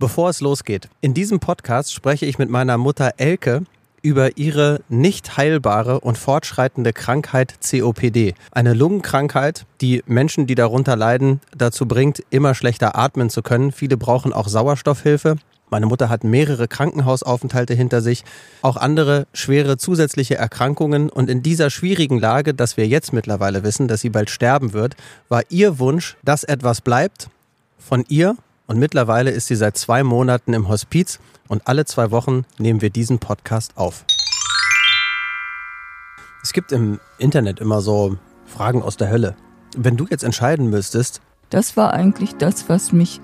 Bevor es losgeht, in diesem Podcast spreche ich mit meiner Mutter Elke über ihre nicht heilbare und fortschreitende Krankheit COPD. Eine Lungenkrankheit, die Menschen, die darunter leiden, dazu bringt, immer schlechter atmen zu können. Viele brauchen auch Sauerstoffhilfe. Meine Mutter hat mehrere Krankenhausaufenthalte hinter sich, auch andere schwere zusätzliche Erkrankungen. Und in dieser schwierigen Lage, dass wir jetzt mittlerweile wissen, dass sie bald sterben wird, war ihr Wunsch, dass etwas bleibt von ihr und mittlerweile ist sie seit zwei Monaten im Hospiz und alle zwei Wochen nehmen wir diesen Podcast auf. Es gibt im Internet immer so Fragen aus der Hölle. Wenn du jetzt entscheiden müsstest. Das war eigentlich das, was mich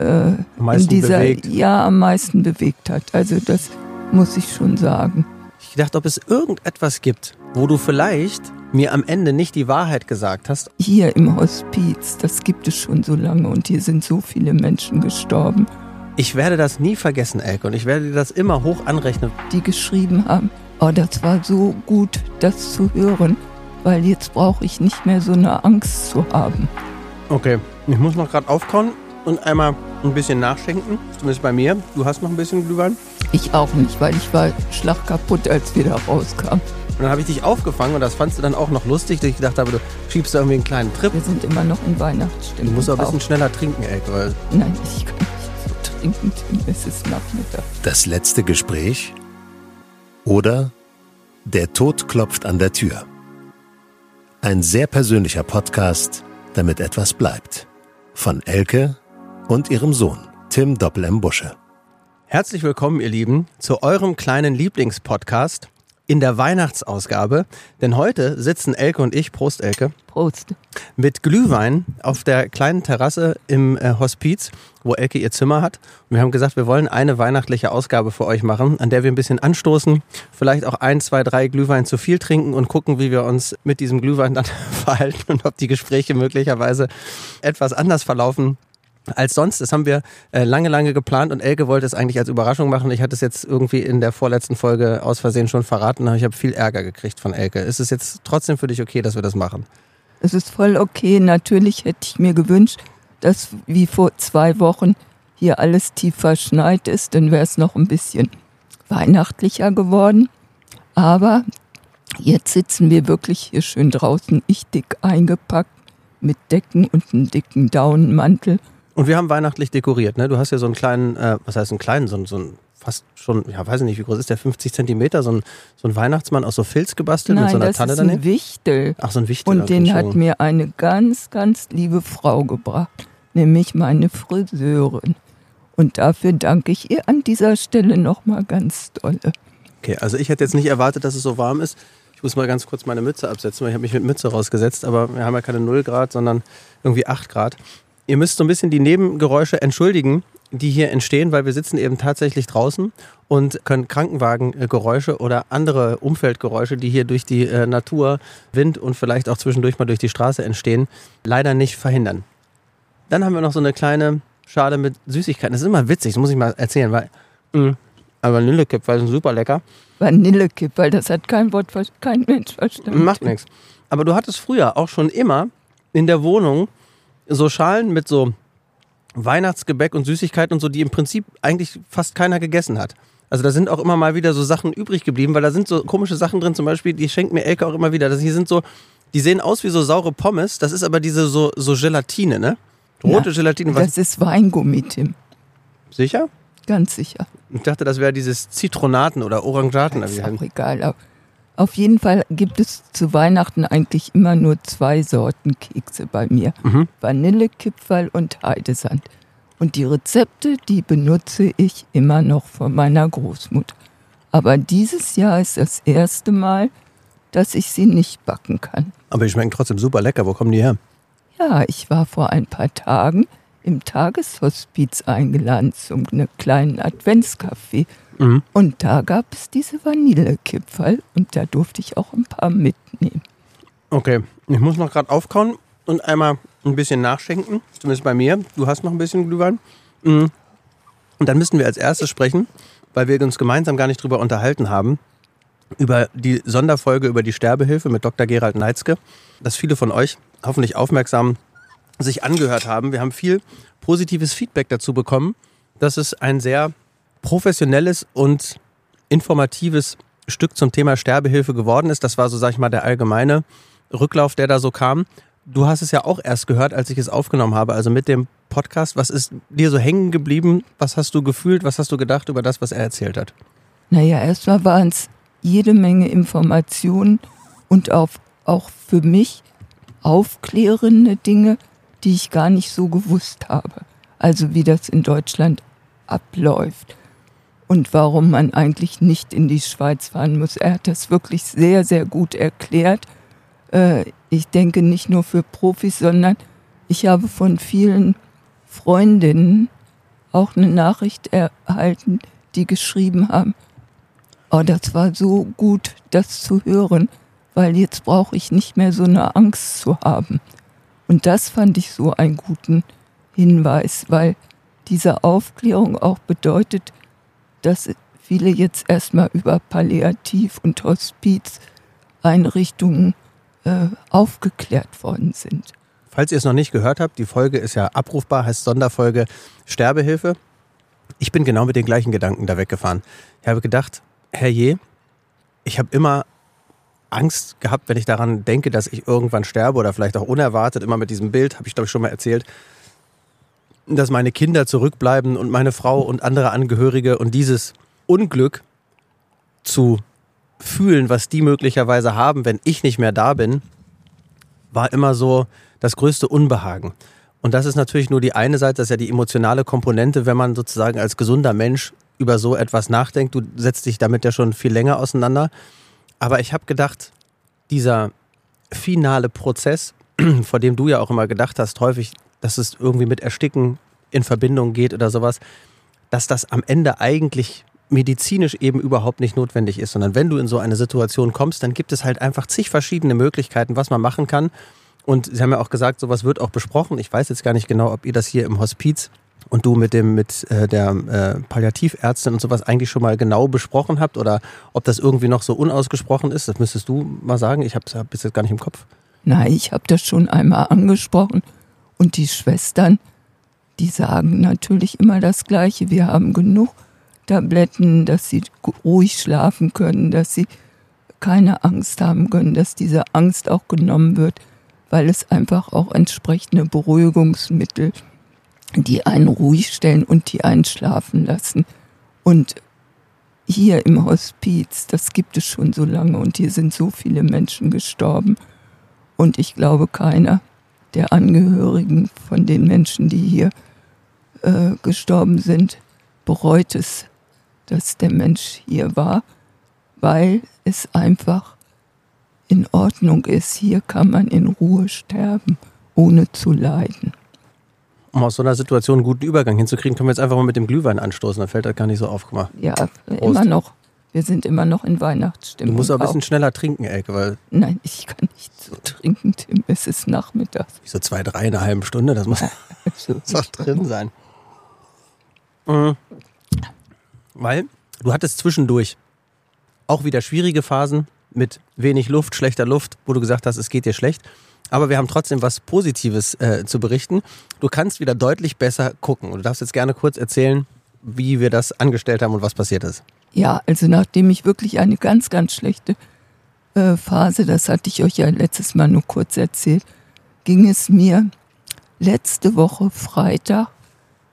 äh, in dieser bewegt. ja am meisten bewegt hat. Also das muss ich schon sagen. Ich dachte, ob es irgendetwas gibt, wo du vielleicht mir am Ende nicht die Wahrheit gesagt hast. Hier im Hospiz, das gibt es schon so lange und hier sind so viele Menschen gestorben. Ich werde das nie vergessen, Elke, und ich werde dir das immer hoch anrechnen. Die geschrieben haben, oh, das war so gut, das zu hören, weil jetzt brauche ich nicht mehr so eine Angst zu haben. Okay, ich muss noch gerade aufkommen und einmal ein bisschen nachschenken, zumindest bei mir. Du hast noch ein bisschen Glühwein? Ich auch nicht, weil ich war schlagkaputt, als wir da rauskamen. Und dann habe ich dich aufgefangen und das fandst du dann auch noch lustig, dass ich gedacht habe, du schiebst da irgendwie einen kleinen Trip. Wir sind immer noch in Weihnachtsstimmung. Du musst auch ein bisschen schneller trinken, ey. Weil Nein, ich kann nicht so trinken, Tim. Es ist Nachmittag. Das letzte Gespräch oder Der Tod klopft an der Tür. Ein sehr persönlicher Podcast, damit etwas bleibt. Von Elke und ihrem Sohn, Tim Doppel M. Busche. Herzlich willkommen, ihr Lieben, zu eurem kleinen Lieblingspodcast in der Weihnachtsausgabe. Denn heute sitzen Elke und ich, Prost Elke. Prost. Mit Glühwein auf der kleinen Terrasse im äh, Hospiz, wo Elke ihr Zimmer hat. Und wir haben gesagt, wir wollen eine weihnachtliche Ausgabe für euch machen, an der wir ein bisschen anstoßen, vielleicht auch ein, zwei, drei Glühwein zu viel trinken und gucken, wie wir uns mit diesem Glühwein dann verhalten und ob die Gespräche möglicherweise etwas anders verlaufen als sonst. Das haben wir äh, lange, lange geplant und Elke wollte es eigentlich als Überraschung machen. Ich hatte es jetzt irgendwie in der vorletzten Folge aus Versehen schon verraten, aber ich habe viel Ärger gekriegt von Elke. Ist es jetzt trotzdem für dich okay, dass wir das machen? Es ist voll okay. Natürlich hätte ich mir gewünscht, dass wie vor zwei Wochen hier alles tief verschneit ist, dann wäre es noch ein bisschen weihnachtlicher geworden. Aber jetzt sitzen wir wirklich hier schön draußen, ich dick eingepackt mit Decken und einem dicken Daunenmantel und wir haben weihnachtlich dekoriert, ne? Du hast ja so einen kleinen, äh, was heißt einen kleinen, so, so ein fast schon, ja, weiß ich nicht, wie groß ist der, 50 Zentimeter, so ein, so ein Weihnachtsmann aus so Filz gebastelt Nein, mit so einer das Tanne ist daneben? ein Wichtel. Ach, so ein Wichtel. Und den hat mir eine ganz, ganz liebe Frau gebracht, nämlich meine Friseurin. Und dafür danke ich ihr an dieser Stelle nochmal ganz dolle. Okay, also ich hätte jetzt nicht erwartet, dass es so warm ist. Ich muss mal ganz kurz meine Mütze absetzen, weil ich habe mich mit Mütze rausgesetzt, aber wir haben ja keine 0 Grad, sondern irgendwie 8 Grad. Ihr müsst so ein bisschen die Nebengeräusche entschuldigen, die hier entstehen, weil wir sitzen eben tatsächlich draußen und können Krankenwagengeräusche oder andere Umfeldgeräusche, die hier durch die äh, Natur, Wind und vielleicht auch zwischendurch mal durch die Straße entstehen, leider nicht verhindern. Dann haben wir noch so eine kleine Schale mit Süßigkeiten. Das ist immer witzig, das muss ich mal erzählen, weil mh, Vanillekipferl sind super lecker. Vanillekipferl, das hat kein Wort, kein Mensch verstanden. Macht nichts. Aber du hattest früher auch schon immer in der Wohnung so Schalen mit so Weihnachtsgebäck und Süßigkeiten und so, die im Prinzip eigentlich fast keiner gegessen hat. Also da sind auch immer mal wieder so Sachen übrig geblieben, weil da sind so komische Sachen drin, zum Beispiel, die schenkt mir Elke auch immer wieder. Das hier sind so, die sehen aus wie so saure Pommes, das ist aber diese so, so Gelatine, ne? Rote ja, Gelatine. Was? Das ist Weingummi, Tim. Sicher? Ganz sicher. Ich dachte, das wäre dieses Zitronaten oder Orangaten. Das ist auch egal. Auf jeden Fall gibt es zu Weihnachten eigentlich immer nur zwei Sorten Kekse bei mir. Mhm. Vanillekipferl und Heidesand. Und die Rezepte, die benutze ich immer noch von meiner Großmutter. Aber dieses Jahr ist das erste Mal, dass ich sie nicht backen kann. Aber die schmecken trotzdem super lecker. Wo kommen die her? Ja, ich war vor ein paar Tagen im Tageshospiz eingeladen zum kleinen Adventskaffee. Mhm. Und da gab es diese Vanillekipferl und da durfte ich auch ein paar mitnehmen. Okay, ich muss noch gerade aufkauen und einmal ein bisschen nachschenken. Zumindest bei mir. Du hast noch ein bisschen Glühwein. Mhm. Und dann müssten wir als erstes sprechen, weil wir uns gemeinsam gar nicht drüber unterhalten haben, über die Sonderfolge über die Sterbehilfe mit Dr. Gerald Neitzke, dass viele von euch hoffentlich aufmerksam sich angehört haben. Wir haben viel positives Feedback dazu bekommen dass es ein sehr professionelles und informatives Stück zum Thema Sterbehilfe geworden ist. Das war so, sag ich mal, der allgemeine Rücklauf, der da so kam. Du hast es ja auch erst gehört, als ich es aufgenommen habe, also mit dem Podcast. Was ist dir so hängen geblieben? Was hast du gefühlt? Was hast du gedacht über das, was er erzählt hat? Naja, erstmal waren es jede Menge Informationen und auch, auch für mich aufklärende Dinge, die ich gar nicht so gewusst habe. Also wie das in Deutschland abläuft und warum man eigentlich nicht in die Schweiz fahren muss. Er hat das wirklich sehr, sehr gut erklärt. Äh, ich denke nicht nur für Profis, sondern ich habe von vielen Freundinnen auch eine Nachricht erhalten, die geschrieben haben, oh, das war so gut, das zu hören, weil jetzt brauche ich nicht mehr so eine Angst zu haben. Und das fand ich so einen guten Hinweis, weil diese Aufklärung auch bedeutet, dass viele jetzt erstmal über Palliativ- und Hospizeinrichtungen äh, aufgeklärt worden sind. Falls ihr es noch nicht gehört habt, die Folge ist ja abrufbar, heißt Sonderfolge Sterbehilfe. Ich bin genau mit den gleichen Gedanken da weggefahren. Ich habe gedacht, herrje, ich habe immer Angst gehabt, wenn ich daran denke, dass ich irgendwann sterbe oder vielleicht auch unerwartet, immer mit diesem Bild, habe ich glaube ich schon mal erzählt, dass meine Kinder zurückbleiben und meine Frau und andere Angehörige und dieses Unglück zu fühlen, was die möglicherweise haben, wenn ich nicht mehr da bin, war immer so das größte Unbehagen. Und das ist natürlich nur die eine Seite, das ist ja die emotionale Komponente, wenn man sozusagen als gesunder Mensch über so etwas nachdenkt. Du setzt dich damit ja schon viel länger auseinander. Aber ich habe gedacht, dieser finale Prozess, vor dem du ja auch immer gedacht hast, häufig, dass es irgendwie mit Ersticken in Verbindung geht oder sowas, dass das am Ende eigentlich medizinisch eben überhaupt nicht notwendig ist, sondern wenn du in so eine Situation kommst, dann gibt es halt einfach zig verschiedene Möglichkeiten, was man machen kann. Und Sie haben ja auch gesagt, sowas wird auch besprochen. Ich weiß jetzt gar nicht genau, ob ihr das hier im Hospiz und du mit dem mit äh, der äh, Palliativärztin und sowas eigentlich schon mal genau besprochen habt oder ob das irgendwie noch so unausgesprochen ist. Das müsstest du mal sagen. Ich habe es bis jetzt gar nicht im Kopf. Nein, ich habe das schon einmal angesprochen und die Schwestern, die sagen natürlich immer das Gleiche. Wir haben genug Tabletten, dass sie ruhig schlafen können, dass sie keine Angst haben können, dass diese Angst auch genommen wird weil es einfach auch entsprechende Beruhigungsmittel, die einen ruhig stellen und die einen schlafen lassen. Und hier im Hospiz, das gibt es schon so lange und hier sind so viele Menschen gestorben. Und ich glaube, keiner der Angehörigen von den Menschen, die hier äh, gestorben sind, bereut es, dass der Mensch hier war, weil es einfach in Ordnung ist. Hier kann man in Ruhe sterben, ohne zu leiden. Um aus so einer Situation einen guten Übergang hinzukriegen, können wir jetzt einfach mal mit dem Glühwein anstoßen. Da fällt das gar nicht so auf. Guck mal. Ja, Prost. immer noch. Wir sind immer noch in Weihnachtsstimmung. Du musst auch ein bisschen schneller trinken, Elke, weil. Nein, ich kann nicht so trinken, Tim. Es ist nachmittags. So zwei, drei in einer halben Stunde, das muss, auch drin sein. Mhm. Weil du hattest zwischendurch auch wieder schwierige Phasen, mit wenig Luft, schlechter Luft, wo du gesagt hast, es geht dir schlecht. Aber wir haben trotzdem was Positives äh, zu berichten. Du kannst wieder deutlich besser gucken. Und du darfst jetzt gerne kurz erzählen, wie wir das angestellt haben und was passiert ist. Ja, also nachdem ich wirklich eine ganz, ganz schlechte äh, Phase, das hatte ich euch ja letztes Mal nur kurz erzählt, ging es mir letzte Woche Freitag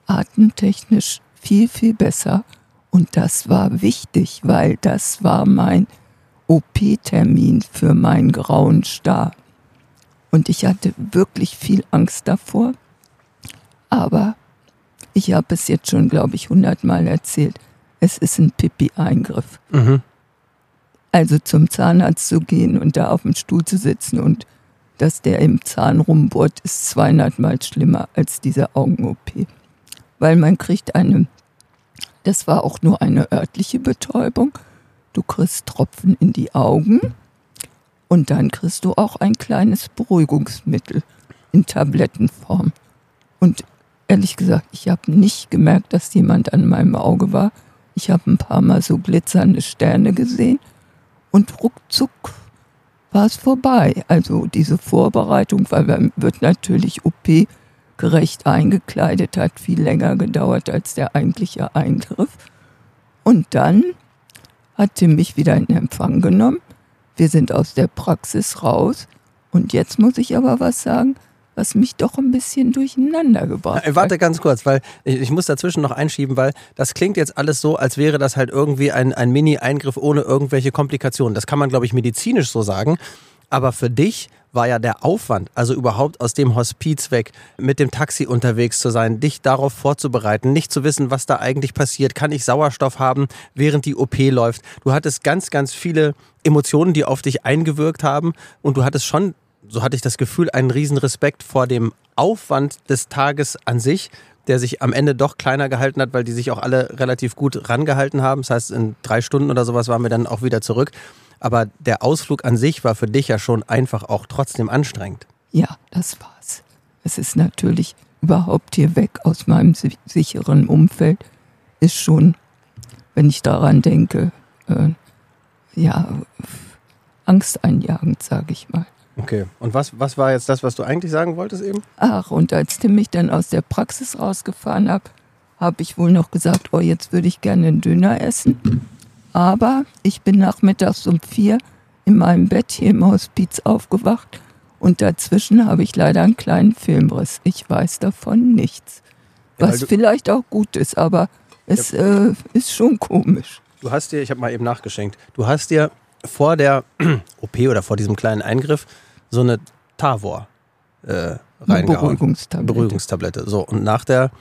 atemtechnisch viel, viel besser. Und das war wichtig, weil das war mein OP-Termin für meinen grauen Star. Und ich hatte wirklich viel Angst davor. Aber ich habe es jetzt schon, glaube ich, hundertmal erzählt. Es ist ein Pipi-Eingriff. Mhm. Also zum Zahnarzt zu gehen und da auf dem Stuhl zu sitzen und dass der im Zahn rumbohrt, ist 200 Mal schlimmer als diese Augen-OP. Weil man kriegt eine, das war auch nur eine örtliche Betäubung, Du kriegst Tropfen in die Augen und dann kriegst du auch ein kleines Beruhigungsmittel in Tablettenform. Und ehrlich gesagt, ich habe nicht gemerkt, dass jemand an meinem Auge war. Ich habe ein paar Mal so glitzernde Sterne gesehen und ruckzuck war es vorbei. Also diese Vorbereitung, weil man wird natürlich OP gerecht eingekleidet, hat viel länger gedauert als der eigentliche Eingriff. Und dann hat Tim mich wieder in Empfang genommen. Wir sind aus der Praxis raus. Und jetzt muss ich aber was sagen, was mich doch ein bisschen durcheinander gebracht hat. Warte ganz kurz, weil ich, ich, muss dazwischen noch einschieben, weil das klingt jetzt alles so, als wäre das halt irgendwie ein, ein Mini-Eingriff ohne irgendwelche Komplikationen. Das kann man, glaube ich, medizinisch so sagen. Aber für dich war ja der Aufwand, also überhaupt aus dem Hospiz weg, mit dem Taxi unterwegs zu sein, dich darauf vorzubereiten, nicht zu wissen, was da eigentlich passiert, kann ich Sauerstoff haben, während die OP läuft. Du hattest ganz, ganz viele Emotionen, die auf dich eingewirkt haben und du hattest schon, so hatte ich das Gefühl, einen riesen Respekt vor dem Aufwand des Tages an sich, der sich am Ende doch kleiner gehalten hat, weil die sich auch alle relativ gut rangehalten haben. Das heißt, in drei Stunden oder sowas waren wir dann auch wieder zurück. Aber der Ausflug an sich war für dich ja schon einfach auch trotzdem anstrengend. Ja, das war's. Es ist natürlich überhaupt hier weg aus meinem sicheren Umfeld, ist schon, wenn ich daran denke, äh, ja, angsteinjagend, sage ich mal. Okay, und was, was war jetzt das, was du eigentlich sagen wolltest eben? Ach, und als Tim mich dann aus der Praxis rausgefahren hat, habe ich wohl noch gesagt, oh, jetzt würde ich gerne einen Döner essen. Aber ich bin nachmittags um vier in meinem Bett hier im Hospiz aufgewacht und dazwischen habe ich leider einen kleinen Filmriss. Ich weiß davon nichts. Was ja, vielleicht auch gut ist, aber es ja. äh, ist schon komisch. Du hast dir, ich habe mal eben nachgeschenkt, du hast dir vor der OP oder vor diesem kleinen Eingriff so eine Tavor äh, reingehauen. Beruhigungstablette. Beruhigungstablette. So, und nach der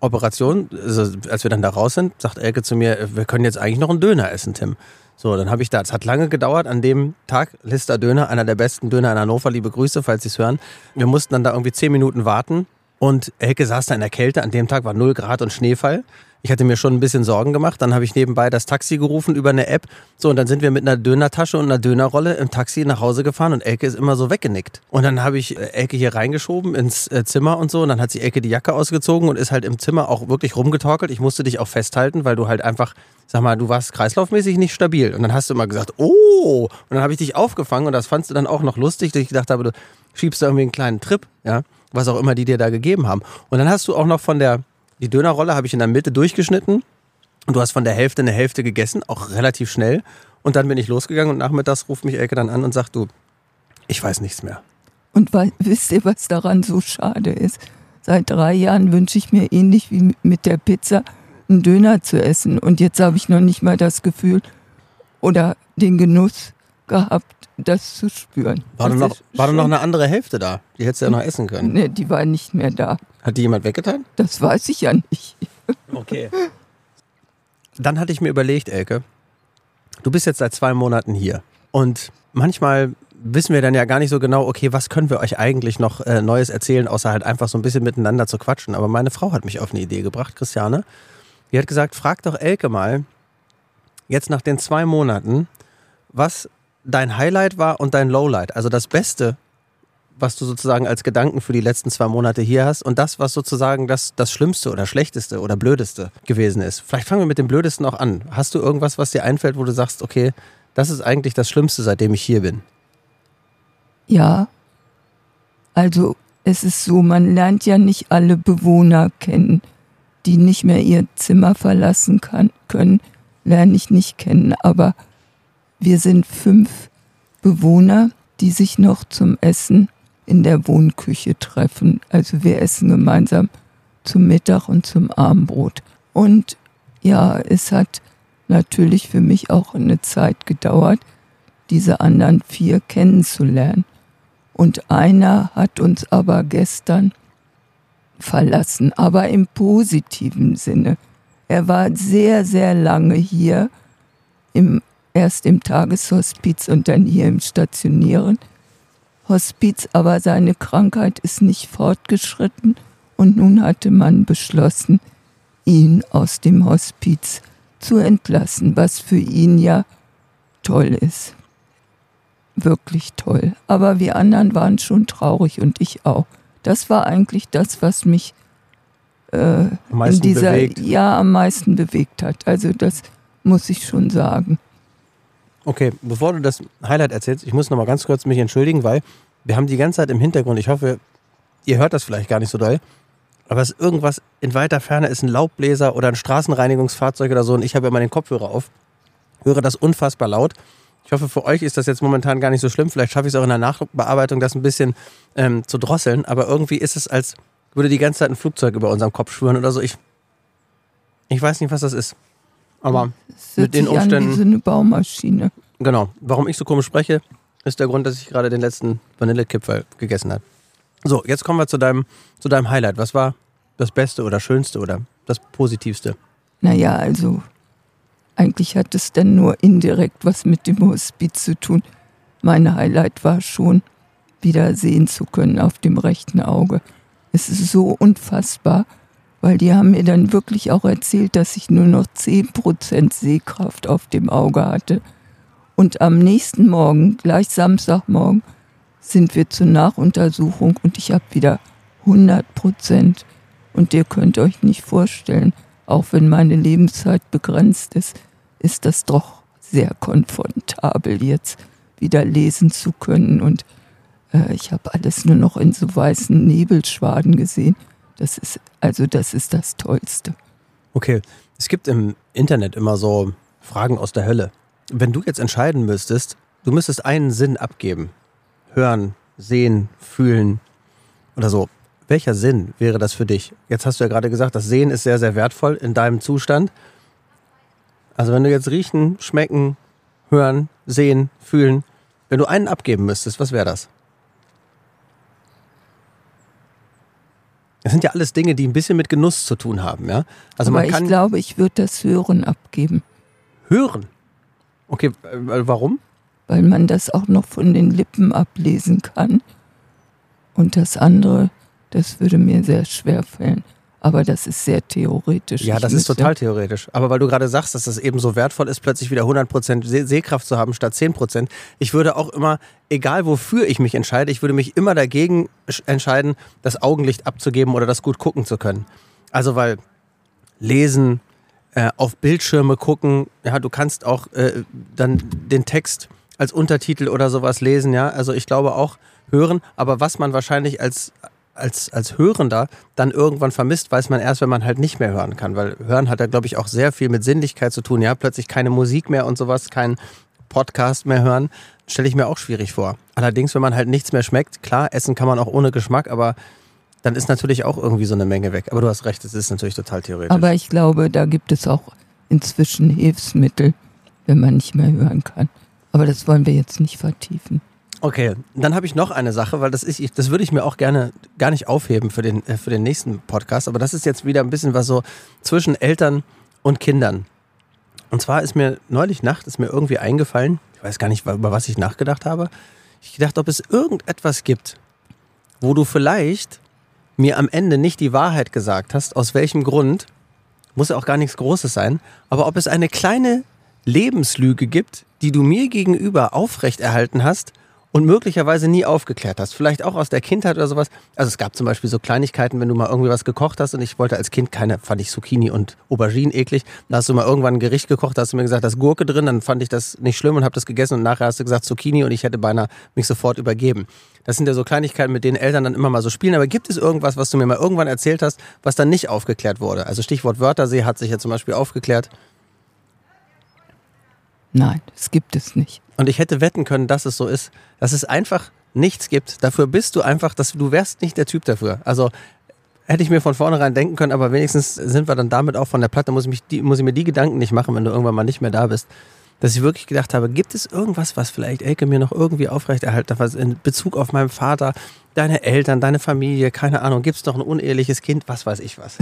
Operation, also als wir dann da raus sind, sagt Elke zu mir, wir können jetzt eigentlich noch einen Döner essen, Tim. So, dann habe ich da, es hat lange gedauert, an dem Tag, Lister Döner, einer der besten Döner in Hannover, liebe Grüße, falls Sie es hören. Wir mussten dann da irgendwie zehn Minuten warten und Elke saß da in der Kälte, an dem Tag war 0 Grad und Schneefall. Ich hatte mir schon ein bisschen Sorgen gemacht. Dann habe ich nebenbei das Taxi gerufen über eine App. So, und dann sind wir mit einer Dönertasche und einer Dönerrolle im Taxi nach Hause gefahren und Elke ist immer so weggenickt. Und dann habe ich äh, Elke hier reingeschoben ins äh, Zimmer und so. Und dann hat sie Elke die Jacke ausgezogen und ist halt im Zimmer auch wirklich rumgetorkelt. Ich musste dich auch festhalten, weil du halt einfach, sag mal, du warst kreislaufmäßig nicht stabil. Und dann hast du immer gesagt, oh! Und dann habe ich dich aufgefangen und das fandst du dann auch noch lustig, dass ich gedacht habe, du schiebst da irgendwie einen kleinen Trip, ja, was auch immer die dir da gegeben haben. Und dann hast du auch noch von der die Dönerrolle habe ich in der Mitte durchgeschnitten. Und du hast von der Hälfte eine Hälfte gegessen, auch relativ schnell. Und dann bin ich losgegangen und nachmittags ruft mich Elke dann an und sagt, du, ich weiß nichts mehr. Und weil, wisst ihr, was daran so schade ist? Seit drei Jahren wünsche ich mir ähnlich wie mit der Pizza einen Döner zu essen. Und jetzt habe ich noch nicht mal das Gefühl oder den Genuss gehabt, das zu spüren. War, doch noch, war noch eine andere Hälfte da? Die hättest du ja noch essen können. Nee, die war nicht mehr da. Hat die jemand weggetan? Das weiß ich ja nicht. Okay. Dann hatte ich mir überlegt, Elke, du bist jetzt seit zwei Monaten hier. Und manchmal wissen wir dann ja gar nicht so genau, okay, was können wir euch eigentlich noch äh, Neues erzählen, außer halt einfach so ein bisschen miteinander zu quatschen. Aber meine Frau hat mich auf eine Idee gebracht, Christiane. Die hat gesagt, frag doch Elke mal, jetzt nach den zwei Monaten, was dein Highlight war und dein Lowlight. Also das Beste, was du sozusagen als Gedanken für die letzten zwei Monate hier hast und das, was sozusagen das, das Schlimmste oder Schlechteste oder Blödeste gewesen ist. Vielleicht fangen wir mit dem Blödesten auch an. Hast du irgendwas, was dir einfällt, wo du sagst, okay, das ist eigentlich das Schlimmste, seitdem ich hier bin? Ja. Also es ist so, man lernt ja nicht alle Bewohner kennen, die nicht mehr ihr Zimmer verlassen kann, können, lerne ich nicht kennen. Aber wir sind fünf Bewohner, die sich noch zum Essen in der Wohnküche treffen. Also wir essen gemeinsam zum Mittag und zum Abendbrot. Und ja, es hat natürlich für mich auch eine Zeit gedauert, diese anderen vier kennenzulernen. Und einer hat uns aber gestern verlassen, aber im positiven Sinne. Er war sehr, sehr lange hier im erst im Tageshospiz und dann hier im stationären Hospiz, aber seine Krankheit ist nicht fortgeschritten und nun hatte man beschlossen, ihn aus dem Hospiz zu entlassen, was für ihn ja toll ist. Wirklich toll. Aber wir anderen waren schon traurig und ich auch. Das war eigentlich das, was mich äh, in dieser bewegt. ja am meisten bewegt hat. Also das muss ich schon sagen. Okay, bevor du das Highlight erzählst, ich muss noch mal ganz kurz mich entschuldigen, weil wir haben die ganze Zeit im Hintergrund, ich hoffe, ihr hört das vielleicht gar nicht so doll, aber es ist irgendwas in weiter Ferne ist ein Laubbläser oder ein Straßenreinigungsfahrzeug oder so und ich habe immer den Kopfhörer auf, höre das unfassbar laut. Ich hoffe, für euch ist das jetzt momentan gar nicht so schlimm. Vielleicht schaffe ich es auch in der Nachbearbeitung, das ein bisschen ähm, zu drosseln. Aber irgendwie ist es, als würde die ganze Zeit ein Flugzeug über unserem Kopf schwören oder so. Ich, ich weiß nicht, was das ist. Aber mit den sich an Umständen. wie so eine Baumaschine. Genau. Warum ich so komisch spreche, ist der Grund, dass ich gerade den letzten Vanillekipferl gegessen habe. So, jetzt kommen wir zu deinem, zu deinem Highlight. Was war das Beste oder Schönste oder das Positivste? Naja, also eigentlich hat es dann nur indirekt was mit dem Hospiz zu tun. Mein Highlight war schon, wieder sehen zu können auf dem rechten Auge. Es ist so unfassbar, weil die haben mir dann wirklich auch erzählt, dass ich nur noch 10% Sehkraft auf dem Auge hatte. Und am nächsten Morgen, gleich Samstagmorgen, sind wir zur Nachuntersuchung und ich habe wieder 100 Prozent. Und ihr könnt euch nicht vorstellen, auch wenn meine Lebenszeit begrenzt ist, ist das doch sehr komfortabel jetzt wieder lesen zu können. Und äh, ich habe alles nur noch in so weißen Nebelschwaden gesehen. Das ist, also das ist das Tollste. Okay, es gibt im Internet immer so Fragen aus der Hölle. Wenn du jetzt entscheiden müsstest, du müsstest einen Sinn abgeben. Hören, sehen, fühlen oder so. Welcher Sinn wäre das für dich? Jetzt hast du ja gerade gesagt, das Sehen ist sehr, sehr wertvoll in deinem Zustand. Also wenn du jetzt riechen, schmecken, hören, sehen, fühlen, wenn du einen abgeben müsstest, was wäre das? Das sind ja alles Dinge, die ein bisschen mit Genuss zu tun haben, ja? Also Aber man kann ich glaube, ich würde das Hören abgeben, hören. Okay, äh, warum? weil man das auch noch von den Lippen ablesen kann. Und das andere, das würde mir sehr schwer fallen. Aber das ist sehr theoretisch. Ja, Ich das ist müsste- total theoretisch. Aber weil du gerade sagst, dass es eben so wertvoll ist, plötzlich wieder 100% Seh- Sehkraft zu haben statt 10%. Ich würde auch immer, egal wofür ich mich entscheide, ich würde mich immer dagegen sch- entscheiden, das Augenlicht abzugeben oder das gut gucken zu können. Also weil lesen, äh, auf Bildschirme gucken, ja, du kannst auch äh, dann den Text als Untertitel oder sowas lesen, ja. Also ich glaube auch hören, aber was man wahrscheinlich als als, als Hörender dann irgendwann vermisst, weiß man erst, wenn man halt nicht mehr hören kann. Weil Hören hat ja, glaube ich, auch sehr viel mit Sinnlichkeit zu tun. Ja, plötzlich keine Musik mehr und sowas, kein Podcast mehr hören, stelle ich mir auch schwierig vor. Allerdings, wenn man halt nichts mehr schmeckt, klar, essen kann man auch ohne Geschmack, aber dann ist natürlich auch irgendwie so eine Menge weg. Aber du hast recht, es ist natürlich total theoretisch. Aber ich glaube, da gibt es auch inzwischen Hilfsmittel, wenn man nicht mehr hören kann. Aber das wollen wir jetzt nicht vertiefen. Okay, dann habe ich noch eine Sache, weil das ist, das würde ich mir auch gerne gar nicht aufheben für den, äh, für den nächsten Podcast, aber das ist jetzt wieder ein bisschen was so zwischen Eltern und Kindern. Und zwar ist mir neulich Nacht ist mir irgendwie eingefallen, ich weiß gar nicht, über was ich nachgedacht habe. Ich gedacht, ob es irgendetwas gibt, wo du vielleicht mir am Ende nicht die Wahrheit gesagt hast, aus welchem Grund, muss ja auch gar nichts Großes sein, aber ob es eine kleine Lebenslüge gibt, die du mir gegenüber aufrechterhalten hast und möglicherweise nie aufgeklärt hast. Vielleicht auch aus der Kindheit oder sowas. Also es gab zum Beispiel so Kleinigkeiten, wenn du mal irgendwie was gekocht hast und ich wollte als Kind keine, fand ich Zucchini und Aubergine eklig. Dann hast du mal irgendwann ein Gericht gekocht, da hast du mir gesagt, da ist Gurke drin, dann fand ich das nicht schlimm und habe das gegessen und nachher hast du gesagt Zucchini und ich hätte beinahe mich sofort übergeben. Das sind ja so Kleinigkeiten, mit denen Eltern dann immer mal so spielen. Aber gibt es irgendwas, was du mir mal irgendwann erzählt hast, was dann nicht aufgeklärt wurde? Also Stichwort Wörtersee hat sich ja zum Beispiel aufgeklärt. Nein, das gibt es nicht. Und ich hätte wetten können, dass es so ist, dass es einfach nichts gibt. Dafür bist du einfach, dass du wärst nicht der Typ dafür. Also hätte ich mir von vornherein denken können, aber wenigstens sind wir dann damit auch von der Platte. Muss ich, mich die, muss ich mir die Gedanken nicht machen, wenn du irgendwann mal nicht mehr da bist. Dass ich wirklich gedacht habe, gibt es irgendwas, was vielleicht Elke mir noch irgendwie aufrechterhalten darf, was in Bezug auf meinen Vater, deine Eltern, deine Familie, keine Ahnung, gibt es noch ein uneheliches Kind, was weiß ich was.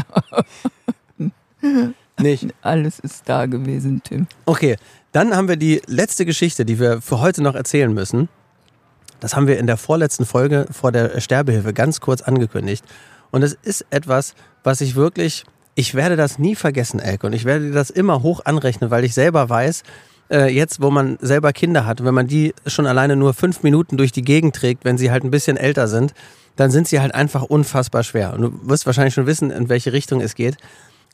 nicht. Alles ist da gewesen, Tim. Okay, dann haben wir die letzte Geschichte, die wir für heute noch erzählen müssen. Das haben wir in der vorletzten Folge vor der Sterbehilfe ganz kurz angekündigt. Und es ist etwas, was ich wirklich, ich werde das nie vergessen, Elke. Und ich werde das immer hoch anrechnen, weil ich selber weiß, äh, jetzt, wo man selber Kinder hat, wenn man die schon alleine nur fünf Minuten durch die Gegend trägt, wenn sie halt ein bisschen älter sind, dann sind sie halt einfach unfassbar schwer. Und du wirst wahrscheinlich schon wissen, in welche Richtung es geht.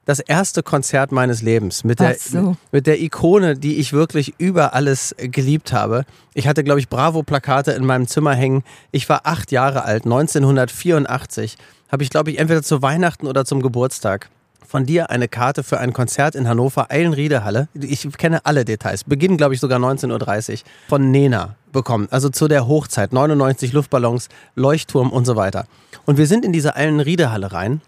Das erste Konzert meines Lebens mit der, so. mit der Ikone, die ich wirklich über alles geliebt habe. Ich hatte, glaube ich, Bravo-Plakate in meinem Zimmer hängen. Ich war acht Jahre alt, 1984. Habe ich, glaube ich, entweder zu Weihnachten oder zum Geburtstag von dir eine Karte für ein Konzert in Hannover, Eilenriede-Halle. Ich kenne alle Details. Beginn, glaube ich, sogar 19.30 Uhr. Von Nena bekommen. Also zu der Hochzeit. 99 Luftballons, Leuchtturm und so weiter. Und wir sind in diese Eilenriede-Halle rein.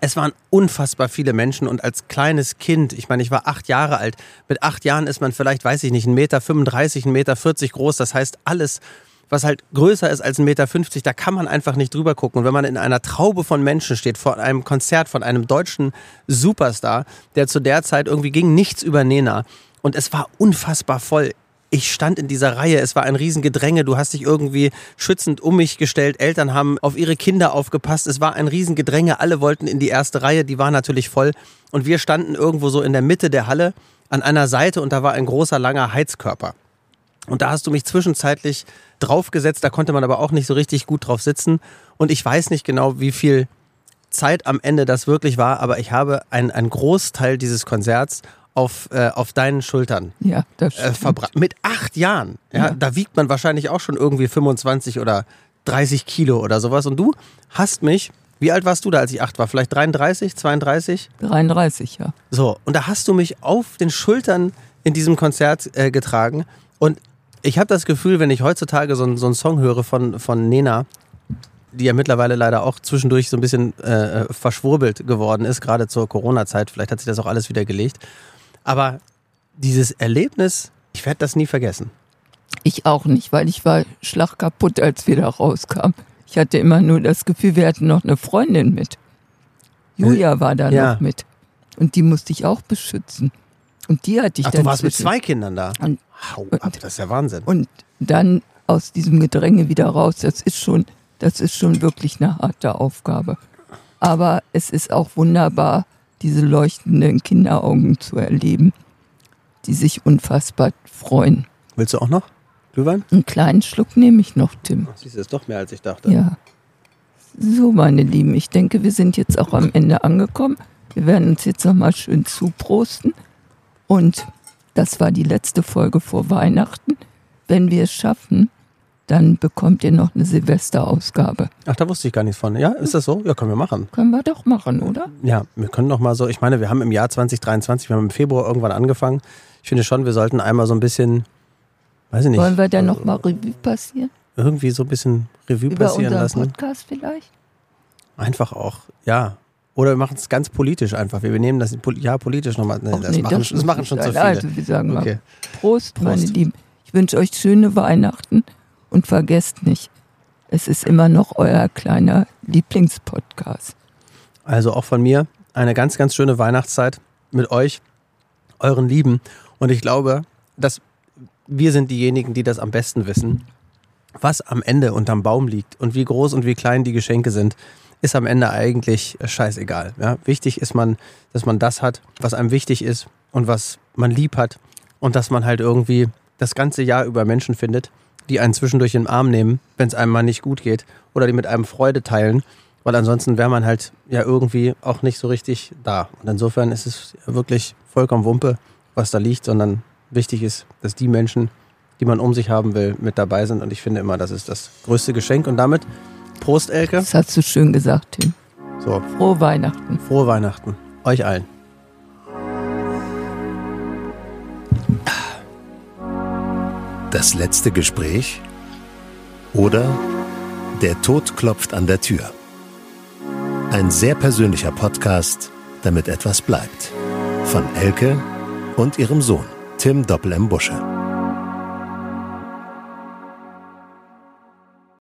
Es waren unfassbar viele Menschen und als kleines Kind, ich meine, ich war acht Jahre alt, mit acht Jahren ist man vielleicht, weiß ich nicht, 1,35 Meter, 1,40 Meter groß. Das heißt, alles, was halt größer ist als 1,50 Meter, da kann man einfach nicht drüber gucken. Und wenn man in einer Traube von Menschen steht, vor einem Konzert von einem deutschen Superstar, der zu der Zeit irgendwie ging nichts über Nena und es war unfassbar voll. Ich stand in dieser Reihe, es war ein Riesengedränge, du hast dich irgendwie schützend um mich gestellt, Eltern haben auf ihre Kinder aufgepasst, es war ein Riesengedränge, alle wollten in die erste Reihe, die war natürlich voll und wir standen irgendwo so in der Mitte der Halle an einer Seite und da war ein großer, langer Heizkörper. Und da hast du mich zwischenzeitlich draufgesetzt, da konnte man aber auch nicht so richtig gut drauf sitzen. Und ich weiß nicht genau, wie viel Zeit am Ende das wirklich war, aber ich habe einen, Großteil dieses Konzerts auf, äh, auf deinen Schultern Ja, das äh, stimmt. verbracht. Mit acht Jahren. Ja, Ja. Da wiegt man wahrscheinlich auch schon irgendwie 25 oder 30 Kilo oder sowas. Und du hast mich, wie alt warst du da, als ich acht war? Vielleicht 33, 32? 33, ja. So, und da hast du mich auf den Schultern in diesem Konzert äh, getragen. Und ich habe das Gefühl, wenn ich heutzutage so, einen- so einen Song höre von, von Nena, die ja mittlerweile leider auch zwischendurch so ein bisschen äh, verschwurbelt geworden ist, gerade zur Corona-Zeit, vielleicht hat sich das auch alles wieder gelegt. Aber dieses Erlebnis, ich werde das nie vergessen. Ich auch nicht, weil ich war schlagkaputt, als wir da rauskamen. Ich hatte immer nur das Gefühl, wir hatten noch eine Freundin mit. Julia war da Äh, ja. noch mit. Und die musste ich auch beschützen. Und die hatte ich Ach, dann du warst mit zwischen- zwei Kindern da. Und, Hau ab, das ist ja Wahnsinn. und dann aus diesem Gedränge wieder raus, das ist schon, das ist schon wirklich eine harte Aufgabe. Aber es ist auch wunderbar, diese leuchtenden Kinderaugen zu erleben, die sich unfassbar freuen. Willst du auch noch Glühwein? Einen kleinen Schluck nehme ich noch, Tim. Siehst du, ist doch mehr als ich dachte. Ja. So, meine Lieben, ich denke, wir sind jetzt auch am Ende angekommen. Wir werden uns jetzt nochmal schön zuprosten. Und das war die letzte Folge vor Weihnachten. Wenn wir es schaffen, dann bekommt ihr noch eine Silvesterausgabe. Ach, da wusste ich gar nichts von. Ja, ist das so? Ja, können wir machen. Können wir doch machen, oder? Ja, wir können noch mal so, ich meine, wir haben im Jahr 2023, wir haben im Februar irgendwann angefangen. Ich finde schon, wir sollten einmal so ein bisschen, weiß ich nicht, Wollen wir dann nochmal Revue passieren? irgendwie so ein bisschen Revue Über passieren lassen. Podcast vielleicht? Einfach auch, ja. Oder wir machen es ganz politisch einfach. Wir nehmen das ja politisch nochmal. Nee, das, nee, machen, das machen schon zu sein. viele. Also, wir sagen mal Okay. Prost, meine Prost. Lieben. Ich wünsche euch schöne Weihnachten und vergesst nicht, es ist immer noch euer kleiner Lieblingspodcast. Also auch von mir eine ganz, ganz schöne Weihnachtszeit mit euch, euren Lieben. Und ich glaube, dass wir sind diejenigen, die das am besten wissen. Was am Ende unterm Baum liegt und wie groß und wie klein die Geschenke sind, ist am Ende eigentlich scheißegal. Ja? Wichtig ist man, dass man das hat, was einem wichtig ist und was man lieb hat und dass man halt irgendwie das ganze Jahr über Menschen findet, die einen zwischendurch in den Arm nehmen, wenn es einem mal nicht gut geht oder die mit einem Freude teilen, weil ansonsten wäre man halt ja irgendwie auch nicht so richtig da. Und insofern ist es wirklich vollkommen Wumpe, was da liegt, sondern wichtig ist, dass die Menschen, die man um sich haben will, mit dabei sind. Und ich finde immer, das ist das größte Geschenk. Und damit Prost, Elke. Das hast du schön gesagt, Tim. So, Frohe Weihnachten. frohe Weihnachten. Euch allen. Das letzte Gespräch oder Der Tod klopft an der Tür. Ein sehr persönlicher Podcast, damit etwas bleibt. Von Elke und ihrem Sohn, Tim Doppel M. Busche.